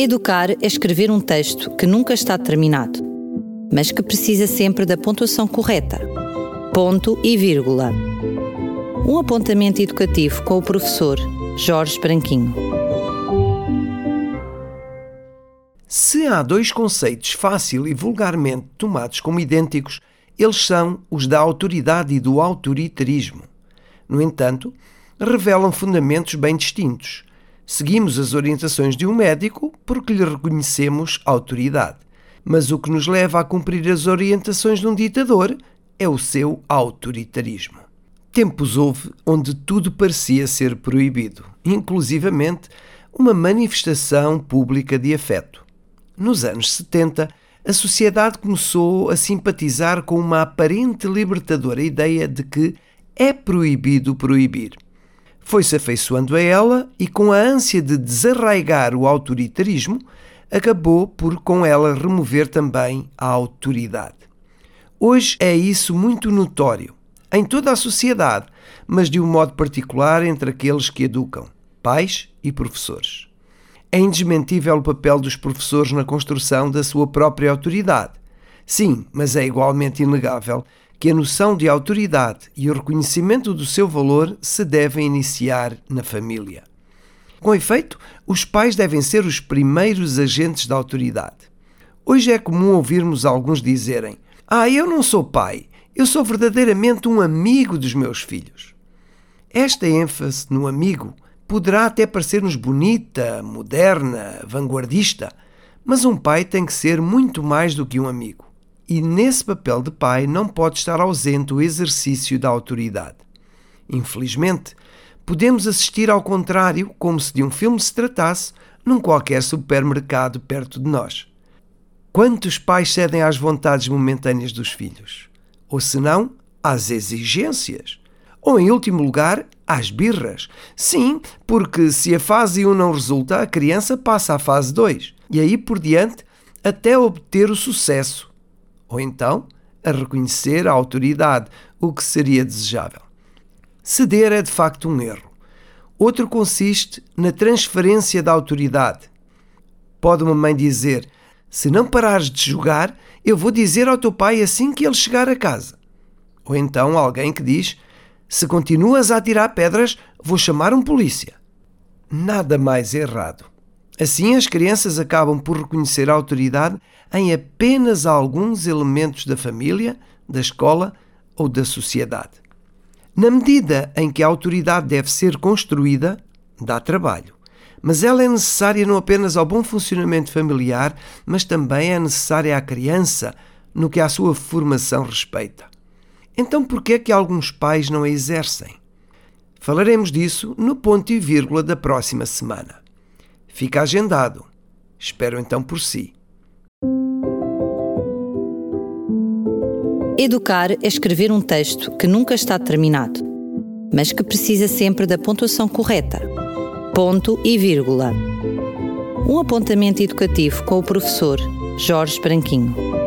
Educar é escrever um texto que nunca está terminado, mas que precisa sempre da pontuação correta. Ponto e vírgula. Um apontamento educativo com o professor Jorge Branquinho. Se há dois conceitos fácil e vulgarmente tomados como idênticos, eles são os da autoridade e do autoritarismo. No entanto, revelam fundamentos bem distintos. Seguimos as orientações de um médico porque lhe reconhecemos autoridade. Mas o que nos leva a cumprir as orientações de um ditador é o seu autoritarismo. Tempos houve onde tudo parecia ser proibido, inclusivamente uma manifestação pública de afeto. Nos anos 70, a sociedade começou a simpatizar com uma aparente libertadora ideia de que é proibido proibir. Foi-se afeiçoando a ela e, com a ânsia de desarraigar o autoritarismo, acabou por com ela remover também a autoridade. Hoje é isso muito notório, em toda a sociedade, mas de um modo particular entre aqueles que educam, pais e professores. É indesmentível o papel dos professores na construção da sua própria autoridade. Sim, mas é igualmente inegável que a noção de autoridade e o reconhecimento do seu valor se devem iniciar na família. Com efeito, os pais devem ser os primeiros agentes da autoridade. Hoje é comum ouvirmos alguns dizerem: Ah, eu não sou pai, eu sou verdadeiramente um amigo dos meus filhos. Esta ênfase no amigo poderá até parecer-nos bonita, moderna, vanguardista, mas um pai tem que ser muito mais do que um amigo e nesse papel de pai não pode estar ausente o exercício da autoridade. Infelizmente, podemos assistir ao contrário, como se de um filme se tratasse, num qualquer supermercado perto de nós. Quantos pais cedem às vontades momentâneas dos filhos? Ou se não, às exigências? Ou, em último lugar, às birras? Sim, porque se a fase 1 não resulta, a criança passa à fase 2 e aí por diante até obter o sucesso ou então a reconhecer a autoridade, o que seria desejável. Ceder é de facto um erro. Outro consiste na transferência da autoridade. Pode uma mãe dizer: Se não parares de jogar, eu vou dizer ao teu pai assim que ele chegar a casa. Ou então alguém que diz: Se continuas a atirar pedras, vou chamar um polícia. Nada mais errado. Assim, as crianças acabam por reconhecer a autoridade em apenas alguns elementos da família, da escola ou da sociedade. Na medida em que a autoridade deve ser construída, dá trabalho. Mas ela é necessária não apenas ao bom funcionamento familiar, mas também é necessária à criança no que à sua formação respeita. Então, por que é que alguns pais não a exercem? Falaremos disso no ponto e vírgula da próxima semana. Fica agendado. Espero então por si. Educar é escrever um texto que nunca está terminado, mas que precisa sempre da pontuação correta. Ponto e vírgula. Um apontamento educativo com o professor Jorge Branquinho.